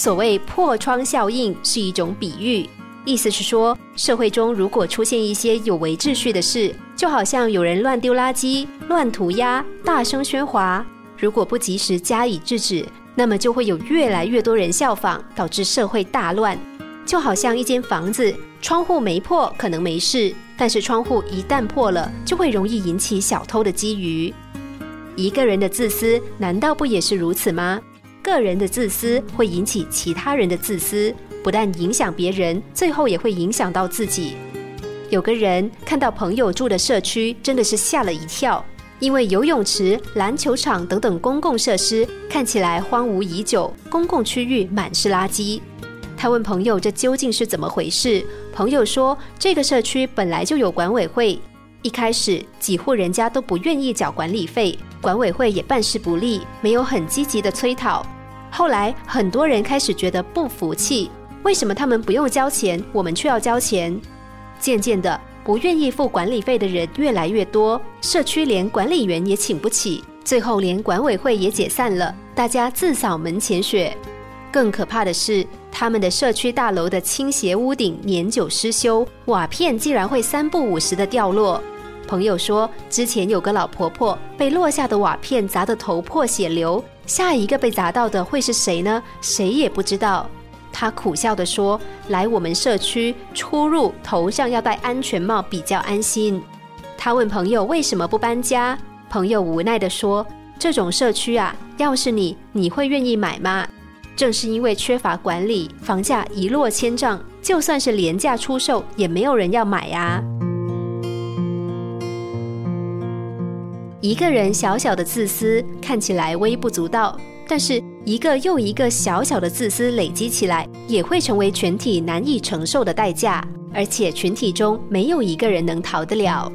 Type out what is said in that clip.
所谓破窗效应是一种比喻，意思是说，社会中如果出现一些有违秩序的事，就好像有人乱丢垃圾、乱涂鸦、大声喧哗，如果不及时加以制止，那么就会有越来越多人效仿，导致社会大乱。就好像一间房子，窗户没破可能没事，但是窗户一旦破了，就会容易引起小偷的觊觎。一个人的自私，难道不也是如此吗？个人的自私会引起其他人的自私，不但影响别人，最后也会影响到自己。有个人看到朋友住的社区，真的是吓了一跳，因为游泳池、篮球场等等公共设施看起来荒芜已久，公共区域满是垃圾。他问朋友：“这究竟是怎么回事？”朋友说：“这个社区本来就有管委会，一开始几户人家都不愿意缴管理费。”管委会也办事不力，没有很积极的催讨。后来很多人开始觉得不服气，为什么他们不用交钱，我们却要交钱？渐渐的，不愿意付管理费的人越来越多，社区连管理员也请不起，最后连管委会也解散了，大家自扫门前雪。更可怕的是，他们的社区大楼的倾斜屋顶年久失修，瓦片竟然会三不五时的掉落。朋友说，之前有个老婆婆被落下的瓦片砸得头破血流，下一个被砸到的会是谁呢？谁也不知道。她苦笑地说：“来我们社区出入头上要戴安全帽比较安心。”她问朋友为什么不搬家，朋友无奈地说：“这种社区啊，要是你，你会愿意买吗？正是因为缺乏管理，房价一落千丈，就算是廉价出售，也没有人要买呀。”一个人小小的自私看起来微不足道，但是一个又一个小小的自私累积起来，也会成为全体难以承受的代价，而且群体中没有一个人能逃得了。